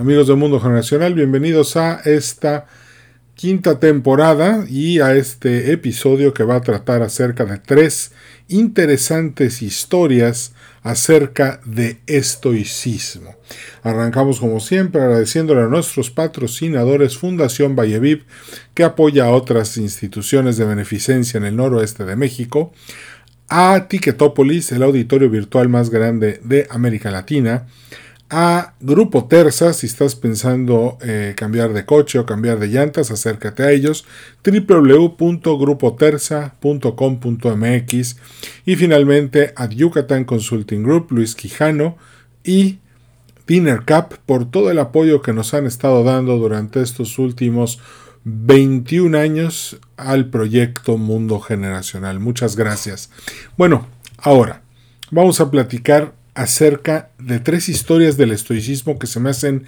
Amigos del Mundo Generacional, bienvenidos a esta quinta temporada y a este episodio que va a tratar acerca de tres interesantes historias acerca de estoicismo. Arrancamos como siempre agradeciéndole a nuestros patrocinadores Fundación Valleviv, que apoya a otras instituciones de beneficencia en el noroeste de México, a Ticketopolis, el auditorio virtual más grande de América Latina, a Grupo Terza, si estás pensando eh, cambiar de coche o cambiar de llantas, acércate a ellos, www.grupoterza.com.mx y finalmente a Yucatán Consulting Group, Luis Quijano y Dinner Cup por todo el apoyo que nos han estado dando durante estos últimos 21 años al proyecto Mundo Generacional. Muchas gracias. Bueno, ahora vamos a platicar acerca de tres historias del estoicismo que se me hacen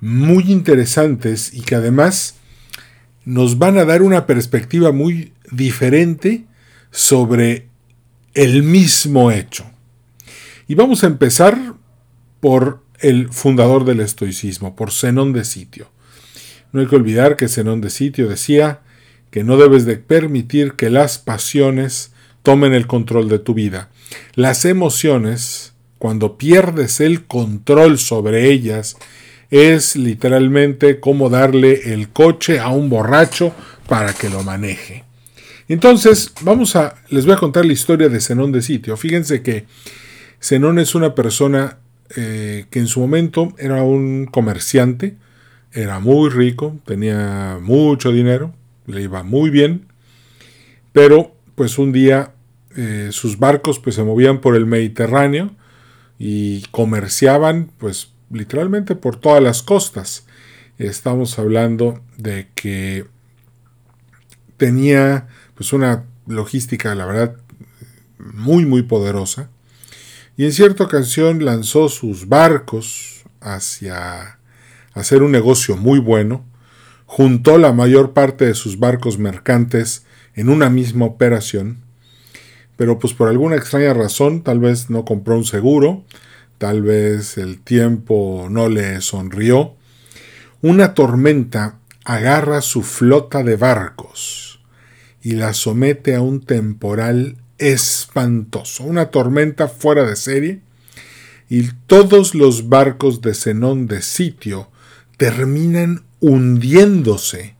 muy interesantes y que además nos van a dar una perspectiva muy diferente sobre el mismo hecho. Y vamos a empezar por el fundador del estoicismo, por Zenón de Sitio. No hay que olvidar que Zenón de Sitio decía que no debes de permitir que las pasiones tomen el control de tu vida. Las emociones cuando pierdes el control sobre ellas, es literalmente como darle el coche a un borracho para que lo maneje. Entonces, vamos a, les voy a contar la historia de Zenón de Sitio. Fíjense que Zenón es una persona eh, que en su momento era un comerciante, era muy rico, tenía mucho dinero, le iba muy bien, pero pues un día eh, sus barcos pues se movían por el Mediterráneo y comerciaban pues literalmente por todas las costas. Estamos hablando de que tenía pues una logística la verdad muy muy poderosa y en cierta ocasión lanzó sus barcos hacia hacer un negocio muy bueno, juntó la mayor parte de sus barcos mercantes en una misma operación pero pues por alguna extraña razón tal vez no compró un seguro, tal vez el tiempo no le sonrió. Una tormenta agarra su flota de barcos y la somete a un temporal espantoso, una tormenta fuera de serie, y todos los barcos de Zenón de sitio terminan hundiéndose,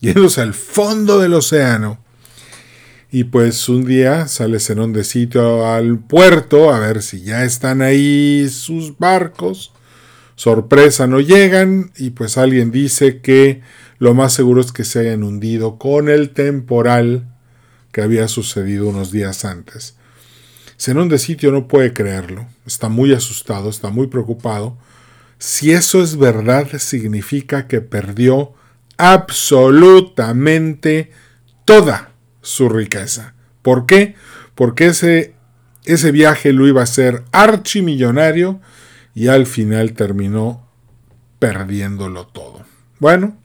yéndose al fondo del océano y pues un día sale Zenón de sitio al puerto a ver si ya están ahí sus barcos. Sorpresa, no llegan y pues alguien dice que lo más seguro es que se hayan hundido con el temporal que había sucedido unos días antes. Zenón de sitio no puede creerlo, está muy asustado, está muy preocupado. Si eso es verdad, significa que perdió absolutamente toda su riqueza. ¿Por qué? Porque ese, ese viaje lo iba a ser archimillonario y al final terminó perdiéndolo todo. Bueno,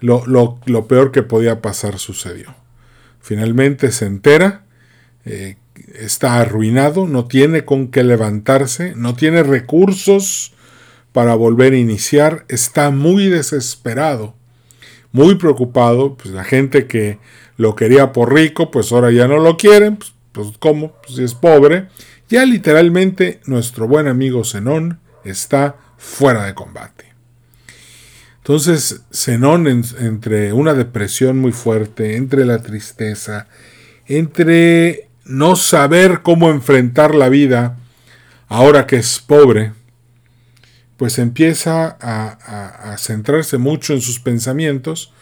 lo, lo, peor que podía pasar sucedió. Finalmente se entera, eh, está arruinado, no tiene con qué levantarse, no tiene recursos para volver a iniciar, está muy desesperado, muy preocupado, pues la gente que lo quería por rico, pues ahora ya no lo quieren, pues, pues ¿cómo? Pues si es pobre. Ya literalmente nuestro buen amigo Zenón está fuera de combate. Entonces Zenón entre una depresión muy fuerte, entre la tristeza, entre no saber cómo enfrentar la vida ahora que es pobre, pues empieza a, a centrarse mucho en sus pensamientos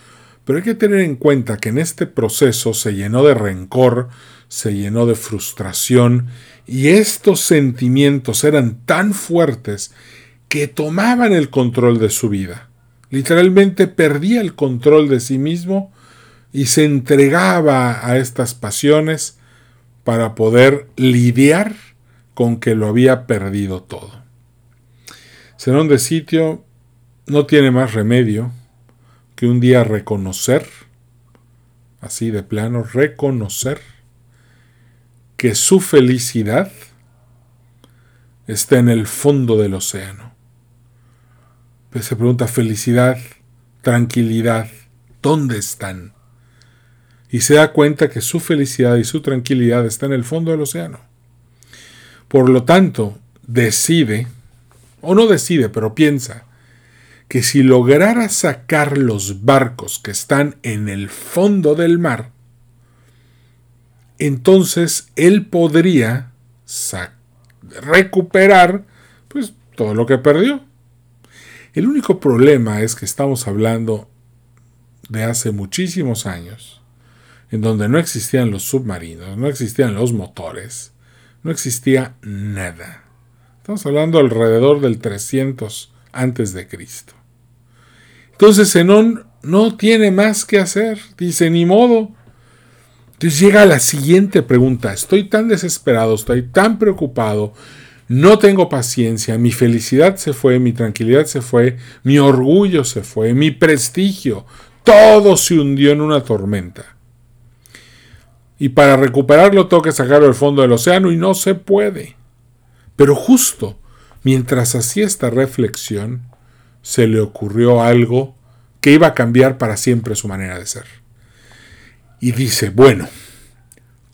pero hay que tener en cuenta que en este proceso se llenó de rencor, se llenó de frustración, y estos sentimientos eran tan fuertes que tomaban el control de su vida. Literalmente perdía el control de sí mismo y se entregaba a estas pasiones para poder lidiar con que lo había perdido todo. Zenón de sitio no tiene más remedio que un día reconocer, así de plano, reconocer que su felicidad está en el fondo del océano. Pues se pregunta felicidad, tranquilidad, ¿dónde están? Y se da cuenta que su felicidad y su tranquilidad está en el fondo del océano. Por lo tanto, decide, o no decide, pero piensa, que si lograra sacar los barcos que están en el fondo del mar, entonces él podría recuperar pues todo lo que perdió. El único problema es que estamos hablando de hace muchísimos años, en donde no existían los submarinos, no existían los motores, no existía nada. Estamos hablando alrededor del 300 antes de Cristo. Entonces Zenón no tiene más que hacer, dice ni modo. Entonces llega la siguiente pregunta, estoy tan desesperado, estoy tan preocupado, no tengo paciencia, mi felicidad se fue, mi tranquilidad se fue, mi orgullo se fue, mi prestigio, todo se hundió en una tormenta. Y para recuperarlo tengo que sacarlo del fondo del océano y no se puede. Pero justo mientras hacía esta reflexión, se le ocurrió algo que iba a cambiar para siempre su manera de ser. Y dice, bueno,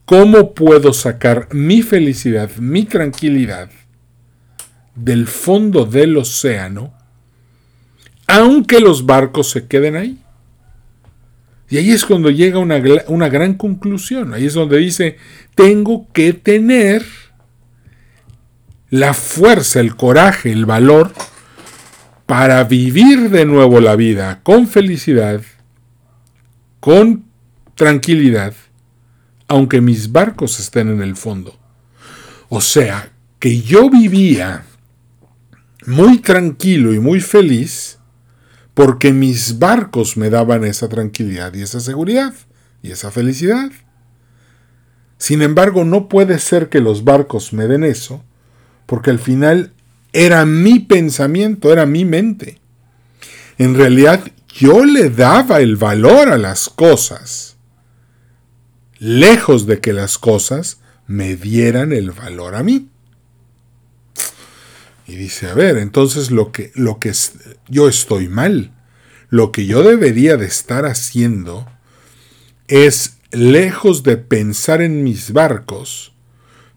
¿cómo puedo sacar mi felicidad, mi tranquilidad del fondo del océano, aunque los barcos se queden ahí? Y ahí es cuando llega una, una gran conclusión. Ahí es donde dice, tengo que tener la fuerza, el coraje, el valor para vivir de nuevo la vida con felicidad, con tranquilidad, aunque mis barcos estén en el fondo. O sea, que yo vivía muy tranquilo y muy feliz, porque mis barcos me daban esa tranquilidad y esa seguridad y esa felicidad. Sin embargo, no puede ser que los barcos me den eso, porque al final era mi pensamiento, era mi mente. En realidad, yo le daba el valor a las cosas, lejos de que las cosas me dieran el valor a mí. Y dice, a ver, entonces lo que, lo que yo estoy mal. Lo que yo debería de estar haciendo es, lejos de pensar en mis barcos,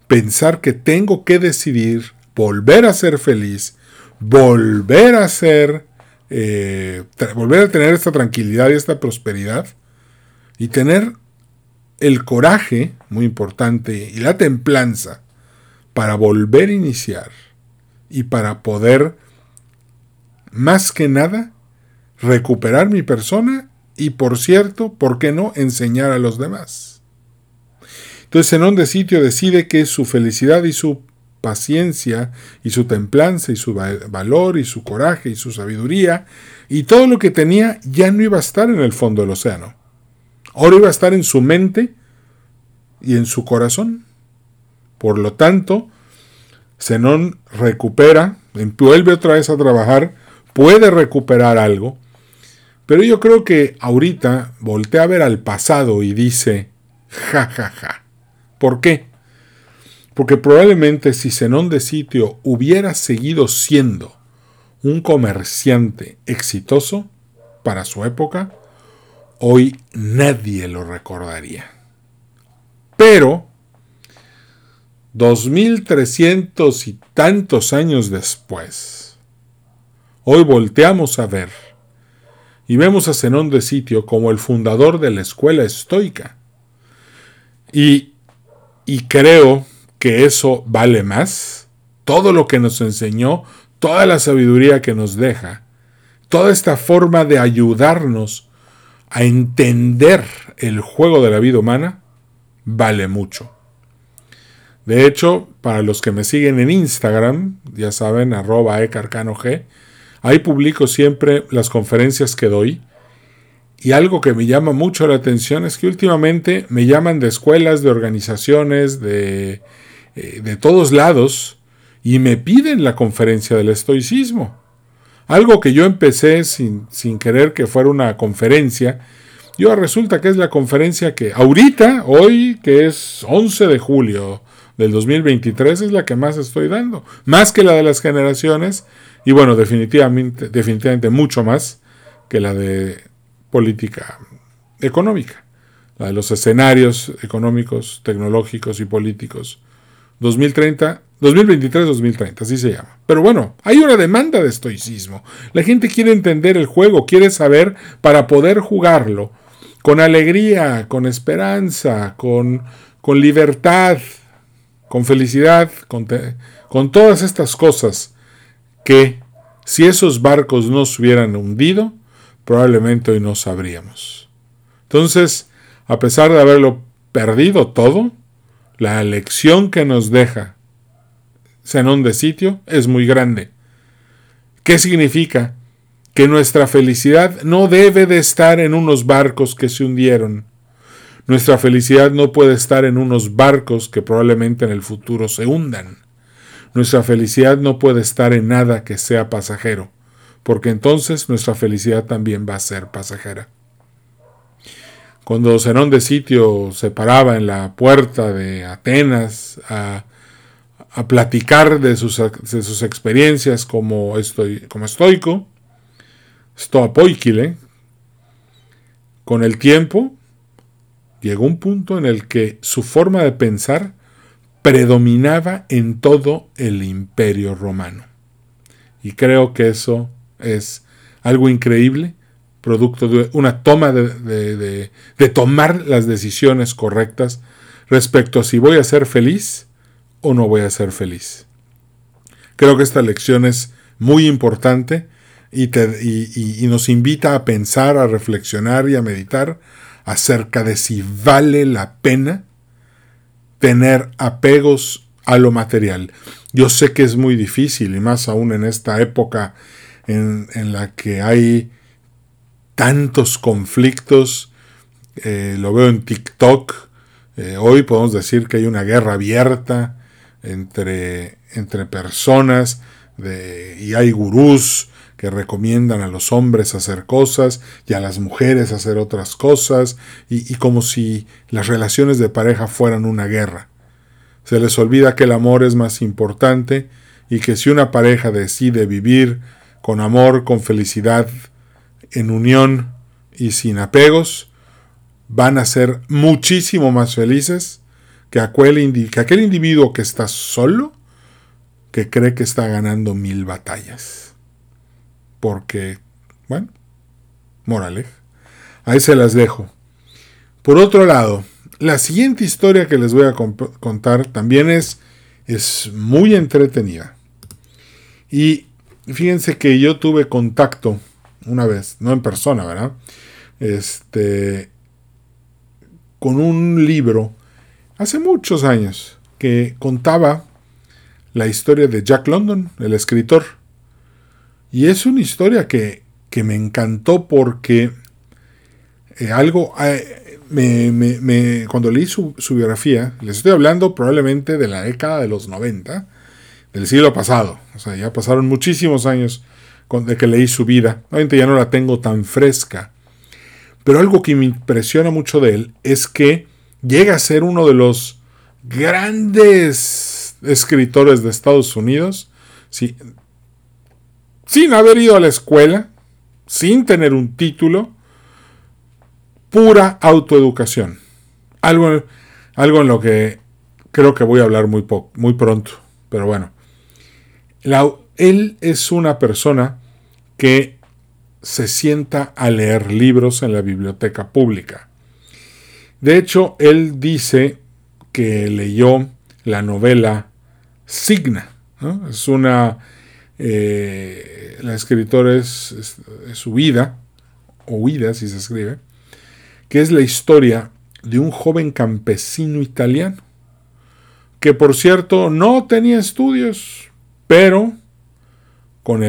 pensar que tengo que decidir volver a ser feliz, volver a ser, eh, volver a tener esta tranquilidad y esta prosperidad y tener el coraje, muy importante, y la templanza para volver a iniciar y para poder, más que nada, recuperar mi persona y, por cierto, ¿por qué no enseñar a los demás? Entonces, en de sitio decide que su felicidad y su paciencia y su templanza y su valor y su coraje y su sabiduría y todo lo que tenía ya no iba a estar en el fondo del océano. Ahora iba a estar en su mente y en su corazón. Por lo tanto, Zenón recupera, vuelve otra vez a trabajar, puede recuperar algo, pero yo creo que ahorita voltea a ver al pasado y dice, ja, ja, ja. ¿Por qué? Porque probablemente si Zenón de Sitio hubiera seguido siendo un comerciante exitoso para su época, hoy nadie lo recordaría. Pero 2300 y tantos años después, hoy volteamos a ver y vemos a Zenón de Sitio como el fundador de la escuela estoica. Y, y creo que eso vale más. Todo lo que nos enseñó, toda la sabiduría que nos deja, toda esta forma de ayudarnos a entender el juego de la vida humana, vale mucho. De hecho, para los que me siguen en Instagram, ya saben, arroba ecarcanog, Ahí publico siempre las conferencias que doy. Y algo que me llama mucho la atención es que últimamente me llaman de escuelas, de organizaciones, de, eh, de todos lados, y me piden la conferencia del estoicismo. Algo que yo empecé sin, sin querer que fuera una conferencia, yo resulta que es la conferencia que ahorita, hoy, que es 11 de julio del 2023, es la que más estoy dando. Más que la de las generaciones y bueno, definitivamente, definitivamente mucho más que la de política económica. La de los escenarios económicos, tecnológicos y políticos. 2030 2023-2030, así se llama. Pero bueno, hay una demanda de estoicismo. La gente quiere entender el juego, quiere saber para poder jugarlo con alegría, con esperanza, con, con libertad, con felicidad, con, con todas estas cosas que si esos barcos no se hubieran hundido, probablemente hoy no sabríamos. Entonces, a pesar de haberlo perdido todo, la lección que nos deja Zenón de sitio es muy grande. ¿Qué significa? Que nuestra felicidad no debe de estar en unos barcos que se hundieron. Nuestra felicidad no puede estar en unos barcos que probablemente en el futuro se hundan. Nuestra felicidad no puede estar en nada que sea pasajero, porque entonces nuestra felicidad también va a ser pasajera. Cuando Zenón de Sitio se paraba en la puerta de Atenas a platicar de sus, de sus experiencias como, estoy, como estoico, stoapoikile, con el tiempo llegó un punto en el que su forma de pensar predominaba en todo el imperio romano. Y creo que eso es algo increíble, producto de una toma de, de tomar las decisiones correctas respecto a si voy a ser feliz o no voy a ser feliz. Creo que esta lección es muy importante y, y, nos invita a pensar, a reflexionar y a meditar acerca de si vale la pena tener apegos a lo material. Yo sé que es muy difícil y más aún en esta época en, la que hay tantos conflictos. Eh, lo veo en TikTok. Eh, hoy podemos decir que hay una guerra abierta entre, entre personas y hay gurús que recomiendan a los hombres hacer cosas y a las mujeres hacer otras cosas y, y como si las relaciones de pareja fueran una guerra. Se les olvida que el amor es más importante y que si una pareja decide vivir con amor, con felicidad, en unión y sin apegos, van a ser muchísimo más felices que aquel, que aquel individuo que está solo, que cree que está ganando mil batallas. Porque, bueno, morales. Ahí se las dejo. Por otro lado, la siguiente historia que les voy a contar también es, es muy entretenida. Y fíjense que yo tuve contacto una vez, no en persona, ¿verdad? Este, con un libro hace muchos años que contaba la historia de Jack London, el escritor. Y es una historia que, me encantó porque eh, algo... Eh, me, cuando leí su, biografía, les estoy hablando probablemente de la década de los 90, del siglo pasado. O sea, ya pasaron muchísimos años de que leí su vida. Obviamente ya no la tengo tan fresca. Pero algo que me impresiona mucho de él es que llega a ser uno de los grandes escritores de Estados Unidos, sin haber ido a la escuela, sin tener un título, pura autoeducación. Algo, algo en lo que creo que voy a hablar muy, muy pronto, pero bueno. Él es una persona que se sienta a leer libros en la biblioteca pública. De hecho, él dice que leyó la novela Signa. Es una... Eh, la escritora es, su vida, o huida si se escribe, que es la historia de un joven campesino italiano, que por cierto no tenía estudios, pero con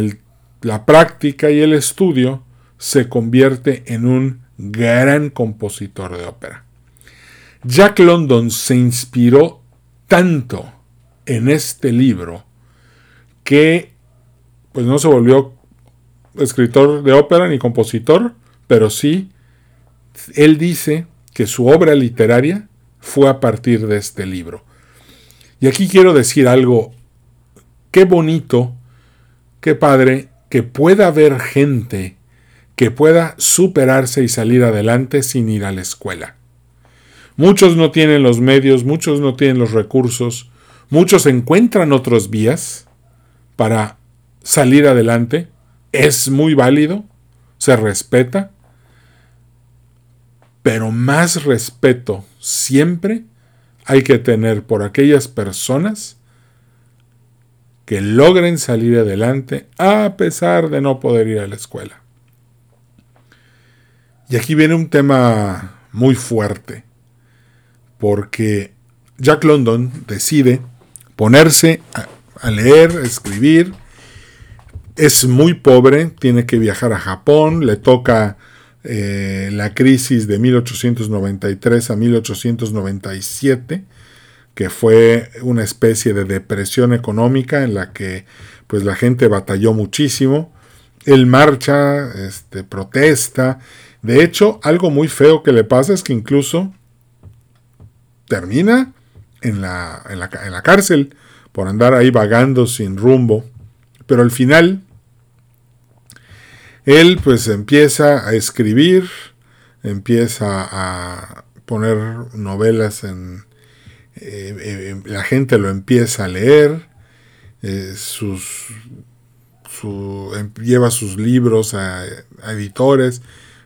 la práctica y el estudio, se convierte en un gran compositor de ópera. Jack London se inspiró tanto en este libro que pues no se volvió escritor de ópera ni compositor, pero sí él dice que su obra literaria fue a partir de este libro. Y aquí quiero decir algo, qué bonito, qué padre que pueda haber gente que pueda superarse y salir adelante sin ir a la escuela. Muchos no tienen los medios, muchos no tienen los recursos, muchos encuentran otros vías para salir adelante. Es muy válido, se respeta, pero más respeto siempre hay que tener por aquellas personas que logren salir adelante a pesar de no poder ir a la escuela. Y aquí viene un tema muy fuerte, porque Jack London decide ponerse a, leer, a escribir, es muy pobre, tiene que viajar a Japón, le toca eh, la crisis de 1893 a 1897, que fue una especie de depresión económica en la que pues la gente batalló muchísimo. Él marcha, este, protesta, de hecho, algo muy feo que le pasa es que incluso termina en la, en la, cárcel por andar ahí vagando sin rumbo. Pero al final, él pues empieza a escribir, empieza a poner novelas en... Eh, eh, la gente lo empieza a leer, eh, sus, em, lleva sus libros a editores,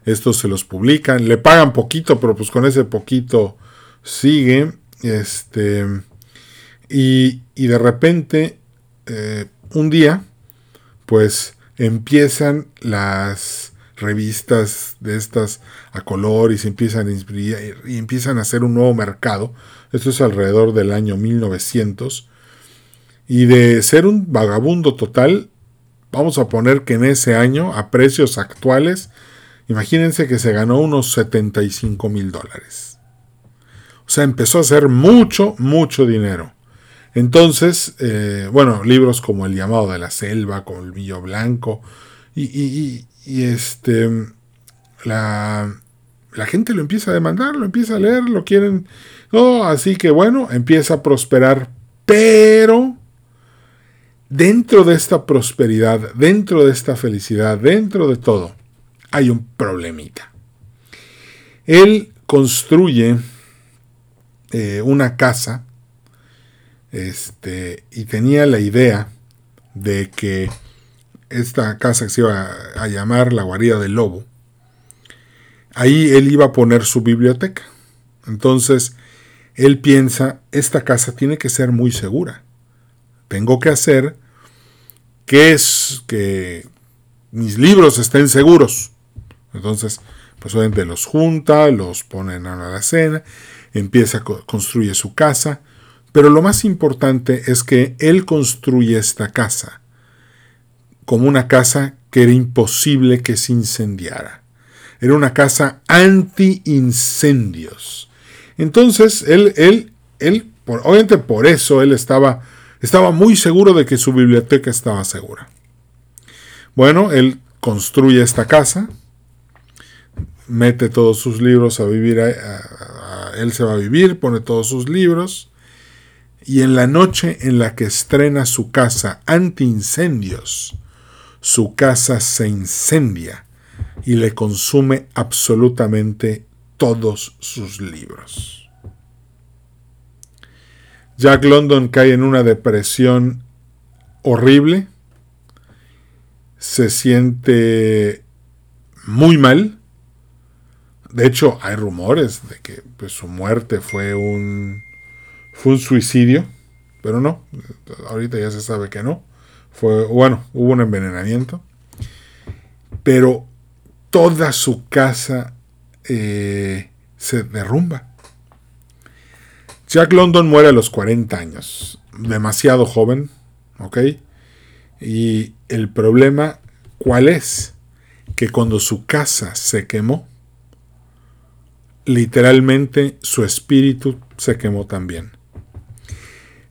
estos se los publican, le pagan poquito, pero pues con ese poquito sigue. Este, y, de repente, eh, un día, pues empiezan las revistas de estas a color y se empiezan a y empiezan a hacer un nuevo mercado. Esto es alrededor del año 1900. Y de ser un vagabundo total, vamos a poner que en ese año, a precios actuales, Imagínense que se ganó unos 75 mil dólares. O sea, empezó a hacer mucho, mucho dinero. Entonces, eh, bueno, libros como El llamado de la selva, como El Villo Blanco, y, este, la, la, gente lo empieza a demandar, lo empieza a leer, lo quieren. Así que bueno, empieza a prosperar, pero dentro de esta prosperidad, dentro de esta felicidad, dentro de todo, hay un problemita. Él construye eh, una casa este, y tenía la idea de que esta casa que se iba a, llamar la guarida del lobo, ahí él iba a poner su biblioteca. Entonces, él piensa, esta casa tiene que ser muy segura. Tengo que hacer que, es, que mis libros estén seguros. Entonces, pues obviamente los junta, los pone en la cena, empieza a construir su casa, pero lo más importante es que él construye esta casa como una casa que era imposible que se incendiara. Era una casa anti-incendios. Entonces, él, él, él, obviamente por eso él estaba, estaba muy seguro de que su biblioteca estaba segura. Bueno, él construye esta casa, mete todos sus libros a vivir, él se va a vivir, pone todos sus libros, y en la noche en la que estrena su casa anti-incendios, su casa se incendia y le consume absolutamente todos sus libros. Jack London cae en una depresión horrible, se siente muy mal, de hecho, hay rumores de que pues, su muerte fue un, fue un suicidio, pero no, ahorita ya se sabe que no. Fue, bueno, hubo un envenenamiento. Pero toda su casa eh, se derrumba. Jack London muere a los 40 años, demasiado joven, ¿ok? Y el problema ¿Cuál es? Que cuando su casa se quemó, literalmente su espíritu se quemó también.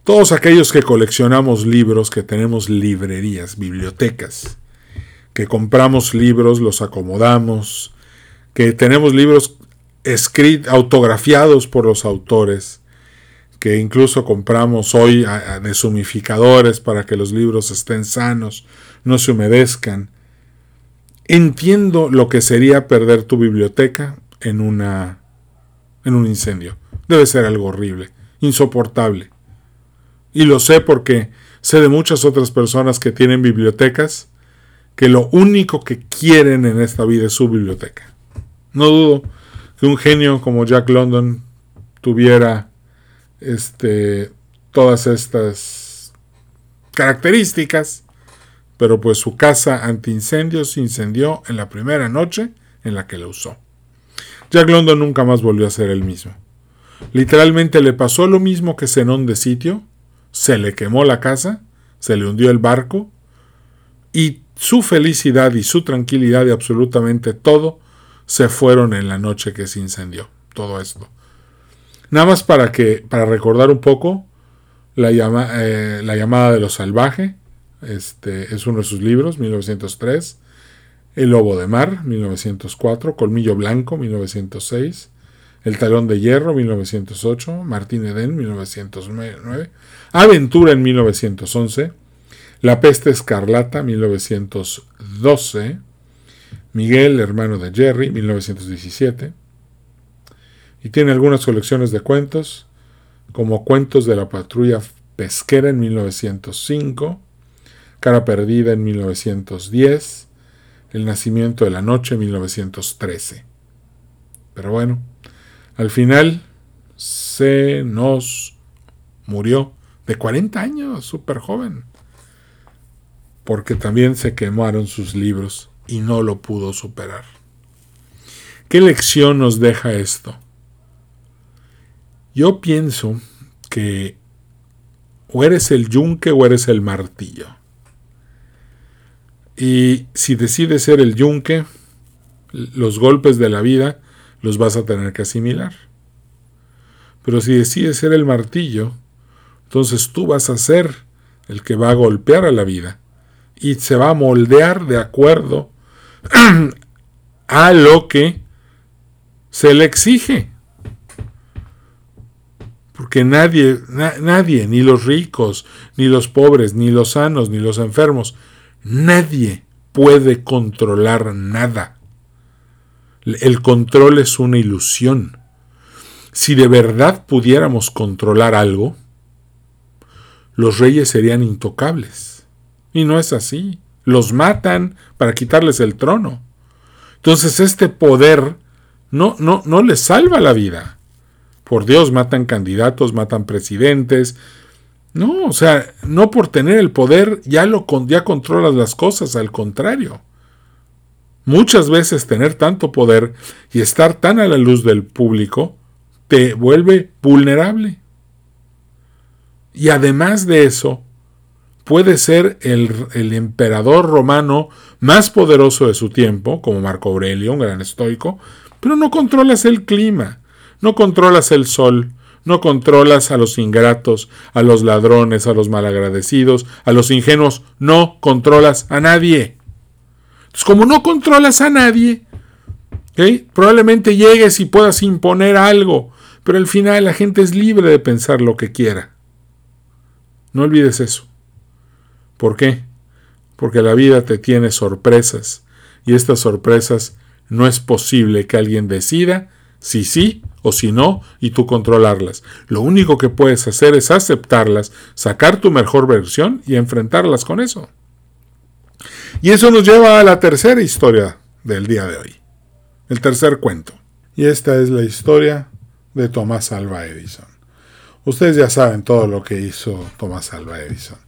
Todos aquellos que coleccionamos libros, que tenemos librerías, bibliotecas, que compramos libros, los acomodamos, que tenemos libros escritos, autografiados por los autores, que incluso compramos hoy deshumificadores para que los libros estén sanos, no se humedezcan. Entiendo lo que sería perder tu biblioteca en una en un incendio. Debe ser algo horrible, insoportable. Y lo sé porque sé de muchas otras personas que tienen bibliotecas que lo único que quieren en esta vida es su biblioteca. No dudo que un genio como Jack London tuviera este, todas estas características, pero pues su casa antiincendios se incendió en la primera noche en la que la usó. Jack London nunca más volvió a ser el mismo. Literalmente le pasó lo mismo que Zenón de sitio, se le quemó la casa, se le hundió el barco, y su felicidad y su tranquilidad y absolutamente todo se fueron en la noche que se incendió. Todo esto. Nada más para que, para recordar un poco, la, eh, la llamada de lo salvaje, este, es uno de sus libros, 1903. El Lobo de Mar, 1904, Colmillo Blanco, 1906, El Talón de Hierro, 1908, Martín Eden, 1909, Aventura en 1911, La Peste Escarlata, 1912, Miguel, hermano de Jerry, 1917, y tiene algunas colecciones de cuentos, como Cuentos de la Patrulla Pesquera en 1905, Cara Perdida en 1910, el nacimiento de la noche, 1913. Pero bueno, al final se nos murió de 40 años, súper joven, porque también se quemaron sus libros y no lo pudo superar. ¿Qué lección nos deja esto? Yo pienso que o eres el yunque o eres el martillo. Y si decides ser el yunque, los golpes de la vida los vas a tener que asimilar. Pero si decides ser el martillo, entonces tú vas a ser el que va a golpear a la vida y se va a moldear de acuerdo a lo que se le exige. Porque nadie, nadie, ni los ricos, ni los pobres, ni los sanos, ni los enfermos, Nadie puede controlar nada. El control es una ilusión. Si de verdad pudiéramos controlar algo, los reyes serían intocables. Y no es así. Los matan para quitarles el trono. Entonces este poder no, no, no les salva la vida. Por Dios, matan candidatos, matan presidentes, no, o sea, no por tener el poder ya, lo, ya controlas las cosas, al contrario. Muchas veces tener tanto poder y estar tan a la luz del público te vuelve vulnerable. Y además de eso, puede ser el, emperador romano más poderoso de su tiempo, como Marco Aurelio, un gran estoico, pero no controlas el clima, no controlas el sol, no controlas a los ingratos, a los ladrones, a los malagradecidos, a los ingenuos. No controlas a nadie. Entonces, como no controlas a nadie, probablemente llegues y puedas imponer algo, pero al final la gente es libre de pensar lo que quiera. No olvides eso. ¿Por qué? Porque la vida te tiene sorpresas y estas sorpresas no es posible que alguien decida si sí o si no, y tú controlarlas. Lo único que puedes hacer es aceptarlas, sacar tu mejor versión y enfrentarlas con eso. Y eso nos lleva a la tercera historia del día de hoy, el tercer cuento. Y esta es la historia de Tomás Alva Edison. Ustedes ya saben todo lo que hizo Tomás Alva Edison.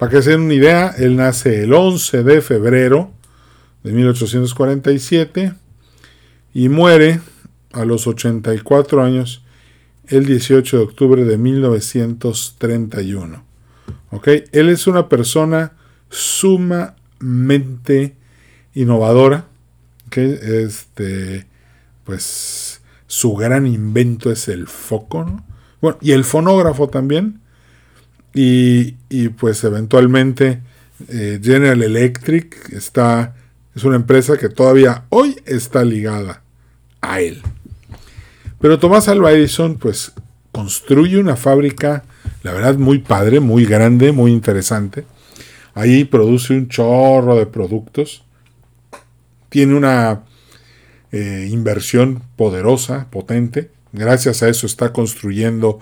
Para que se den una idea, él nace el 11 de febrero de 1847 y muere a los 84 años el 18 de octubre de 1931. ¿Ok? Él es una persona sumamente innovadora, este, pues su gran invento es el foco, ¿no? Bueno, y el fonógrafo también. Y, pues eventualmente eh, General Electric está, es una empresa que todavía hoy está ligada a él. Pero Tomás Alva Edison pues construye una fábrica, la verdad, muy padre, muy grande, muy interesante. Ahí produce un chorro de productos. Tiene una eh, inversión poderosa, potente. Gracias a eso está construyendo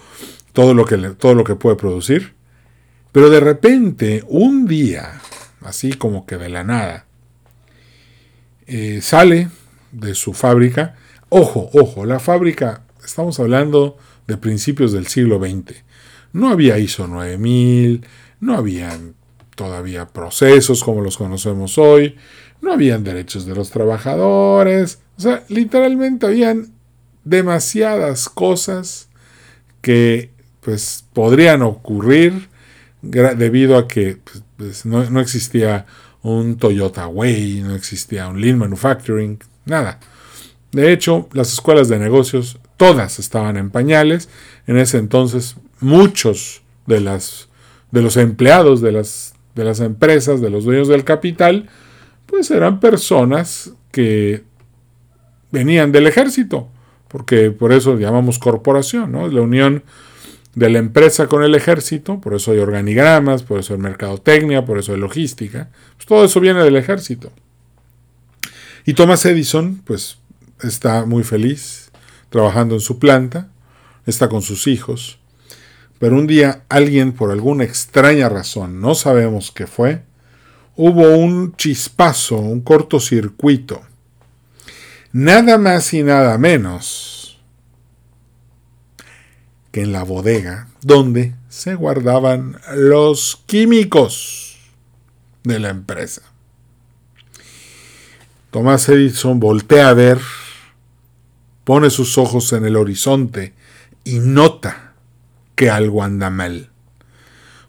todo lo que, todo lo que puede producir. Pero de repente, un día, así como que de la nada, eh, sale de su fábrica. Ojo, ojo, la fábrica, estamos hablando de principios del siglo XX. No había ISO 9000, no habían todavía procesos como los conocemos hoy, no habían derechos de los trabajadores, o sea, literalmente habían demasiadas cosas que pues podrían ocurrir debido a que pues, pues, no, no, existía un Toyota Way, no existía un Lean Manufacturing, nada. De hecho, las escuelas de negocios todas estaban en pañales. En ese entonces, muchos de, las, de los empleados de las, de las empresas, de los dueños del capital, pues eran personas que venían del ejército, porque por eso llamamos corporación, ¿no? La unión de la empresa con el ejército, por eso hay organigramas, por eso hay mercadotecnia, por eso hay logística, pues todo eso viene del ejército. Y Thomas Edison, pues está muy feliz trabajando en su planta, está con sus hijos, pero un día alguien por alguna extraña razón, no sabemos qué fue, hubo un chispazo, un cortocircuito nada más y nada menos en la bodega donde se guardaban los químicos de la empresa. Tomás Edison voltea a ver, pone sus ojos en el horizonte y nota que algo anda mal.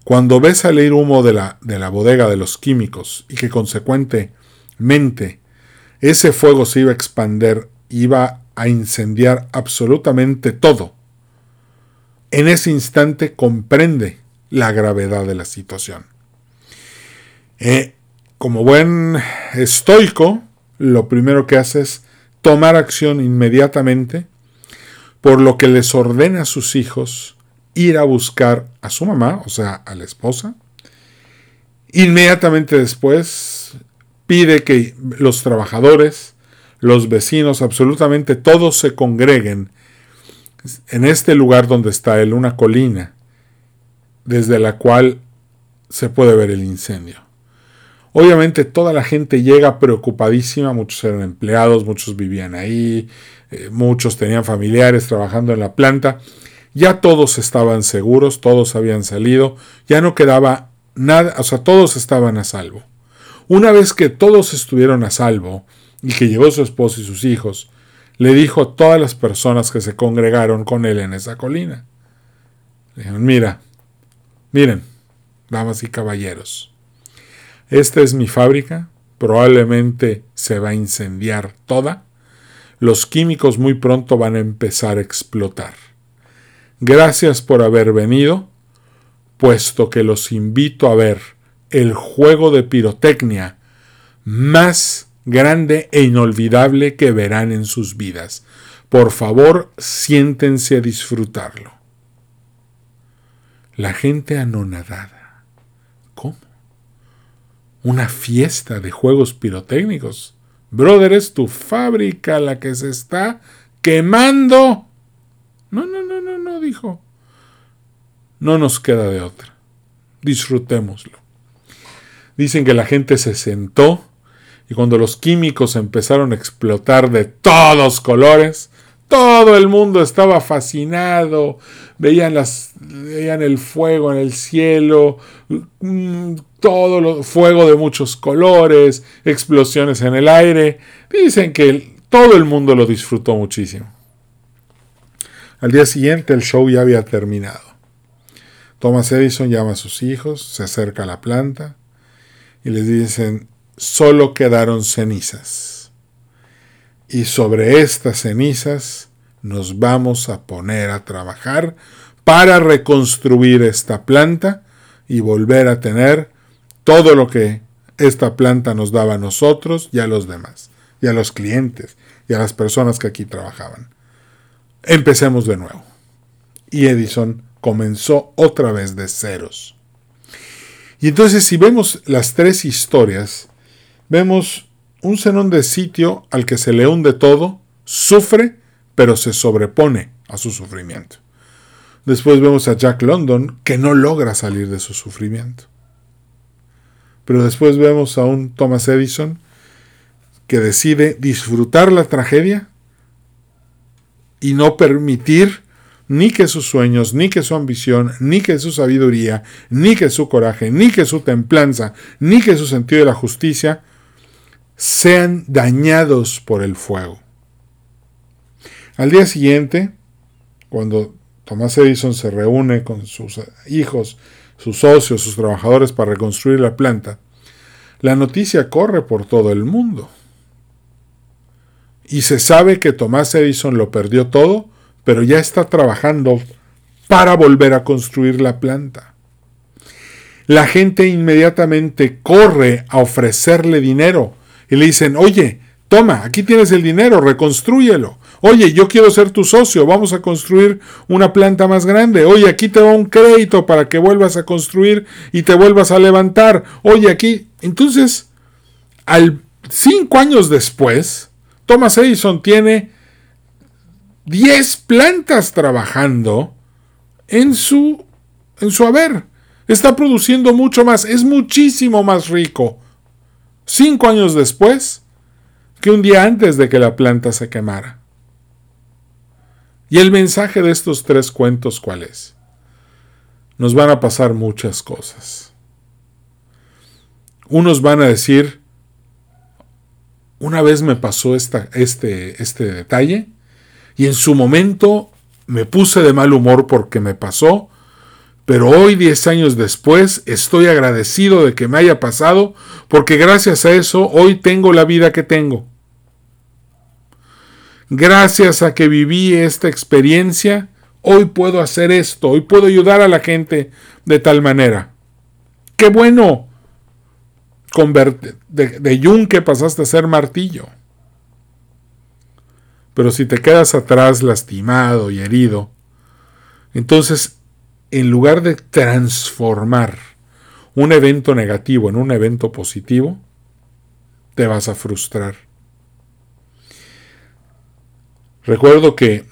Cuando ve salir humo de la, de la bodega de los químicos y que consecuentemente ese fuego se iba a expander, iba a incendiar absolutamente todo. En ese instante comprende la gravedad de la situación. Eh, como buen estoico, lo primero que hace es tomar acción inmediatamente, por lo que les ordena a sus hijos ir a buscar a su mamá, o sea, a la esposa. Inmediatamente después pide que los trabajadores, los vecinos, absolutamente todos se congreguen en este lugar donde está él, una colina, desde la cual se puede ver el incendio. Obviamente toda la gente llega preocupadísima, muchos eran empleados, muchos vivían ahí, eh, muchos tenían familiares trabajando en la planta, ya todos estaban seguros, todos habían salido, ya no quedaba nada, o sea, todos estaban a salvo. Una vez que todos estuvieron a salvo y que llegó su esposo y sus hijos, le dijo a todas las personas que se congregaron con él en esa colina. Le dijeron, mira, miren, damas y caballeros, esta es mi fábrica, probablemente se va a incendiar toda, los químicos muy pronto van a empezar a explotar. Gracias por haber venido, puesto que los invito a ver el juego de pirotecnia más grande e inolvidable que verán en sus vidas. Por favor, siéntense a disfrutarlo. La gente anonadada. ¿Cómo? ¿Una fiesta de juegos pirotécnicos? Brother, es tu fábrica la que se está quemando. No, no, no, no, no, dijo. No nos queda de otra. Disfrutémoslo. Dicen que la gente se sentó y cuando los químicos empezaron a explotar de todos colores, todo el mundo estaba fascinado, veían, el fuego en el cielo, mm, todo fuego de muchos colores, explosiones en el aire. Dicen que todo el mundo lo disfrutó muchísimo. Al día siguiente el show ya había terminado. Thomas Edison llama a sus hijos, se acerca a la planta, y les dicen, solo quedaron cenizas. Y sobre estas cenizas nos vamos a poner a trabajar para reconstruir esta planta y volver a tener todo lo que esta planta nos daba a nosotros y a los demás, y a los clientes, y a las personas que aquí trabajaban. Empecemos de nuevo. Y Edison comenzó otra vez de ceros. Y entonces si vemos las tres historias, vemos un Zenón de sitio al que se le hunde todo, sufre, pero se sobrepone a su sufrimiento. Después vemos a Jack London que no logra salir de su sufrimiento. Pero después vemos a un Thomas Edison que decide disfrutar la tragedia y no permitir ni que sus sueños, ni que su ambición, ni que su sabiduría, ni que su coraje, ni que su templanza, ni que su sentido de la justicia sean dañados por el fuego. Al día siguiente, cuando Tomás Edison se reúne con sus hijos, sus socios, sus trabajadores para reconstruir la planta, la noticia corre por todo el mundo. Y se sabe que Tomás Edison lo perdió todo pero ya está trabajando para volver a construir la planta. La gente inmediatamente corre a ofrecerle dinero y le dicen, oye, toma, aquí tienes el dinero, reconstrúyelo. Oye, yo quiero ser tu socio, vamos a construir una planta más grande. Oye, aquí te va un crédito para que vuelvas a construir y te vuelvas a levantar. Oye, aquí. Entonces, al cinco años después, Thomas Edison tiene 10 plantas trabajando en su, en su haber. Está produciendo mucho más, es muchísimo más rico. Cinco años después que un día antes de que la planta se quemara. ¿Y el mensaje de estos tres cuentos cuál es? Nos van a pasar muchas cosas. Unos van a decir, una vez me pasó esta, este, este detalle, y en su momento me puse de mal humor porque me pasó, pero hoy, diez años después, estoy agradecido de que me haya pasado, porque gracias a eso hoy tengo la vida que tengo. Gracias a que viví esta experiencia, hoy puedo hacer esto, hoy puedo ayudar a la gente de tal manera. ¡Qué bueno! De, de yunque pasaste a ser martillo. Pero si te quedas atrás lastimado y herido, entonces en lugar de transformar un evento negativo en un evento positivo, te vas a frustrar. Recuerdo que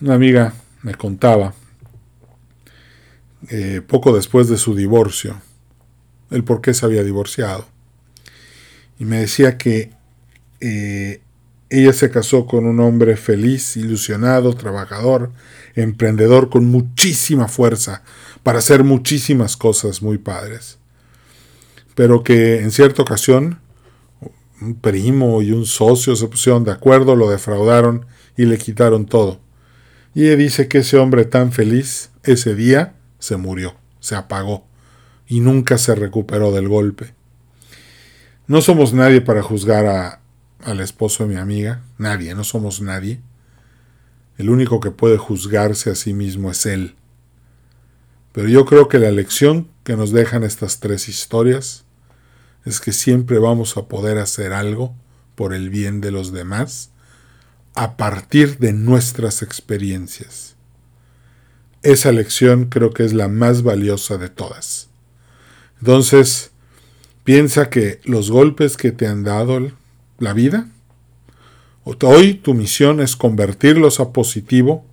una amiga me contaba, eh, poco después de su divorcio, el por qué se había divorciado. Y me decía que eh, ella se casó con un hombre feliz, ilusionado, trabajador, emprendedor, con muchísima fuerza para hacer muchísimas cosas muy padres. Pero que en cierta ocasión un primo y un socio se pusieron de acuerdo, lo defraudaron y le quitaron todo. Y ella dice que ese hombre tan feliz ese día se murió, se apagó y nunca se recuperó del golpe. No somos nadie para juzgar a, al esposo de mi amiga, nadie, no somos nadie. El único que puede juzgarse a sí mismo es él. Pero yo creo que la lección que nos dejan estas tres historias es que siempre vamos a poder hacer algo por el bien de los demás a partir de nuestras experiencias. Esa lección creo que es la más valiosa de todas. Entonces, piensa que los golpes que te han dado, la vida? Hoy tu misión es convertirlos a positivo,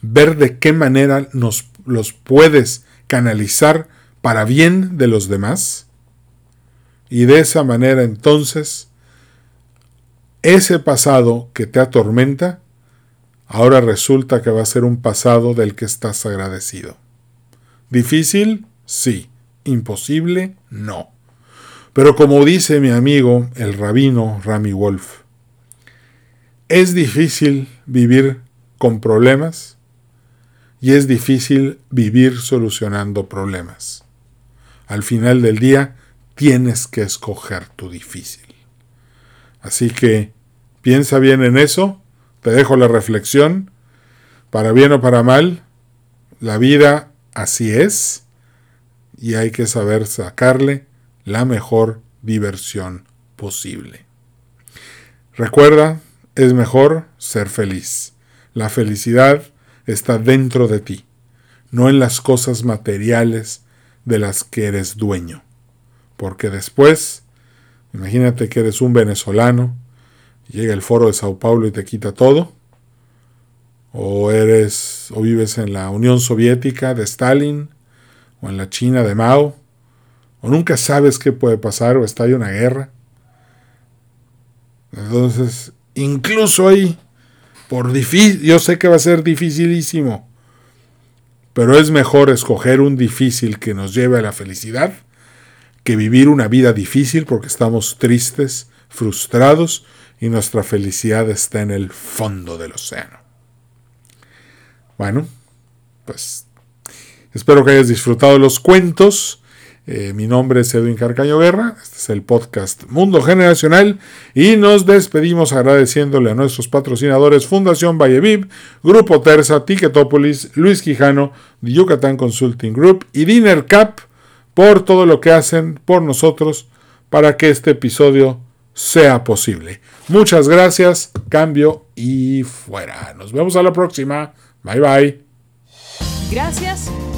ver de qué manera nos, los puedes canalizar para bien de los demás. Y de esa manera entonces, ese pasado que te atormenta, ahora resulta que va a ser un pasado del que estás agradecido. ¿Difícil? Sí. ¿Imposible? No. Pero como dice mi amigo el rabino Rami Wolf, es difícil vivir con problemas y es difícil vivir solucionando problemas. Al final del día, tienes que escoger tu difícil. Así que piensa bien en eso, te dejo la reflexión, para bien o para mal, la vida así es y hay que saber sacarle la mejor diversión posible. Recuerda, es mejor ser feliz. La felicidad está dentro de ti, no en las cosas materiales de las que eres dueño. Porque después, imagínate que eres un venezolano, llega el foro de Sao Paulo y te quita todo, o eres o vives en la Unión Soviética de Stalin, o en la China de Mao, o nunca sabes qué puede pasar o ahí una guerra. Entonces, incluso ahí, por difícil, yo sé que va a ser dificilísimo, pero es mejor escoger un difícil que nos lleve a la felicidad que vivir una vida difícil porque estamos tristes, frustrados y nuestra felicidad está en el fondo del océano. Bueno, pues espero que hayas disfrutado los cuentos. Eh, mi nombre es Edwin Carcaño Guerra, este es el podcast Mundo Generacional y nos despedimos agradeciéndole a nuestros patrocinadores Fundación Valleviv, Grupo Terza, Ticketopolis, Luis Quijano, Yucatán Consulting Group y Dinner Cap por todo lo que hacen por nosotros para que este episodio sea posible. Muchas gracias, cambio y fuera. Nos vemos a la próxima. Bye bye. Gracias